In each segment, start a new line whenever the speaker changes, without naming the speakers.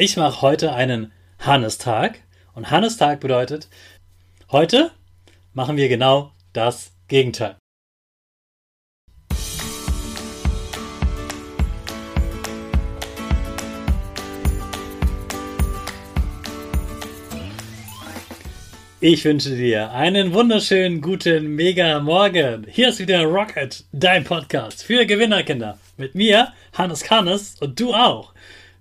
Ich mache heute einen Hannestag und Hannestag bedeutet, heute machen wir genau das Gegenteil. Ich wünsche dir einen wunderschönen guten Mega Morgen. Hier ist wieder Rocket, dein Podcast für Gewinnerkinder. Mit mir, Hannes Kannes und du auch.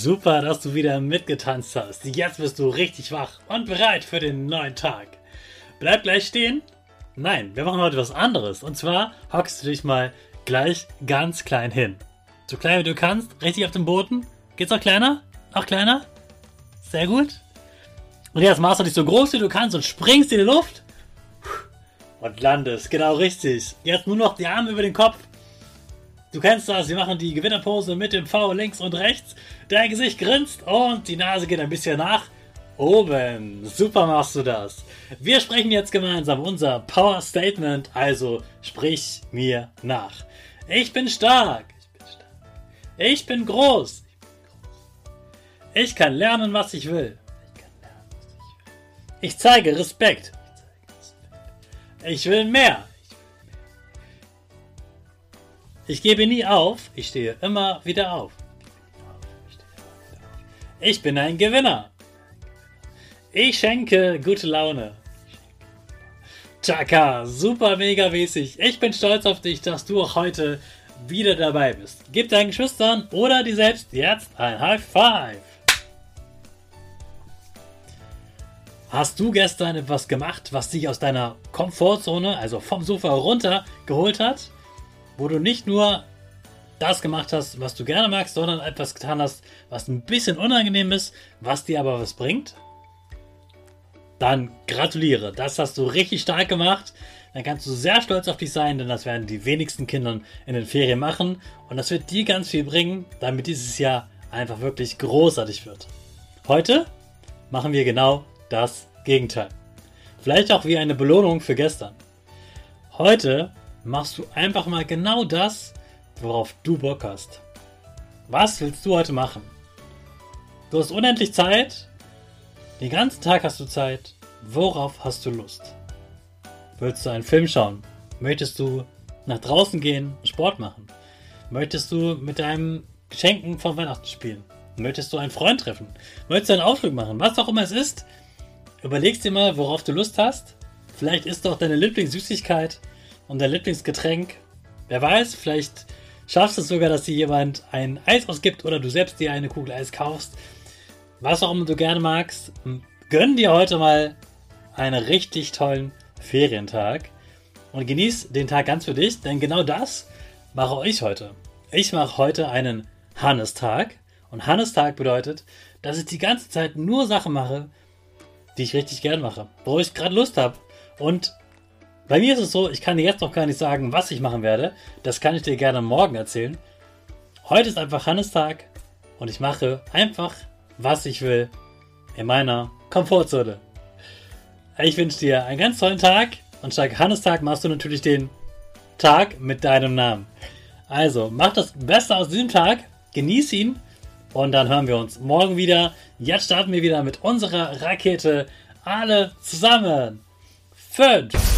Super, dass du wieder mitgetanzt hast. Jetzt bist du richtig wach und bereit für den neuen Tag. Bleib gleich stehen. Nein, wir machen heute was anderes. Und zwar hockst du dich mal gleich ganz klein hin. So klein wie du kannst, richtig auf dem Boden. Geht's noch kleiner? Noch kleiner? Sehr gut. Und jetzt machst du dich so groß wie du kannst und springst in die Luft. Und landest. Genau richtig. Jetzt nur noch die Arme über den Kopf Du kennst das, wir machen die Gewinnerpose mit dem V links und rechts. Dein Gesicht grinst und die Nase geht ein bisschen nach oben. Super machst du das. Wir sprechen jetzt gemeinsam unser Power Statement, also sprich mir nach. Ich bin stark. Ich bin groß. Ich kann lernen, was ich will. Ich zeige Respekt. Ich will mehr. Ich gebe nie auf, ich stehe immer wieder auf. Ich bin ein Gewinner. Ich schenke gute Laune. Chaka, super mega mäßig. Ich bin stolz auf dich, dass du auch heute wieder dabei bist. Gib deinen Geschwistern oder dir selbst jetzt ein High Five. Hast du gestern etwas gemacht, was dich aus deiner Komfortzone, also vom Sofa runter, geholt hat? Wo du nicht nur das gemacht hast, was du gerne magst, sondern etwas getan hast, was ein bisschen unangenehm ist, was dir aber was bringt, dann gratuliere. Das hast du richtig stark gemacht. Dann kannst du sehr stolz auf dich sein, denn das werden die wenigsten Kinder in den Ferien machen. Und das wird dir ganz viel bringen, damit dieses Jahr einfach wirklich großartig wird. Heute machen wir genau das Gegenteil. Vielleicht auch wie eine Belohnung für gestern. Heute machst du einfach mal genau das, worauf du Bock hast. Was willst du heute machen? Du hast unendlich Zeit. Den ganzen Tag hast du Zeit. Worauf hast du Lust? Willst du einen Film schauen? Möchtest du nach draußen gehen, Sport machen? Möchtest du mit deinem Geschenken von Weihnachten spielen? Möchtest du einen Freund treffen? Möchtest du einen Ausflug machen? Was auch immer es ist, überlegst dir mal, worauf du Lust hast. Vielleicht ist doch deine Lieblingssüßigkeit und dein Lieblingsgetränk. Wer weiß, vielleicht schaffst du es sogar, dass dir jemand ein Eis ausgibt oder du selbst dir eine Kugel Eis kaufst. Was auch immer du gerne magst, gönn dir heute mal einen richtig tollen Ferientag und genieß den Tag ganz für dich, denn genau das mache ich heute. Ich mache heute einen Hannestag und Hannestag bedeutet, dass ich die ganze Zeit nur Sachen mache, die ich richtig gern mache, wo ich gerade Lust habe. Und bei mir ist es so, ich kann dir jetzt noch gar nicht sagen, was ich machen werde. Das kann ich dir gerne morgen erzählen. Heute ist einfach Hannestag und ich mache einfach, was ich will in meiner Komfortzone. Ich wünsche dir einen ganz tollen Tag und statt Hannestag machst du natürlich den Tag mit deinem Namen. Also, mach das Beste aus diesem Tag, genieß ihn und dann hören wir uns morgen wieder. Jetzt starten wir wieder mit unserer Rakete. Alle zusammen. 5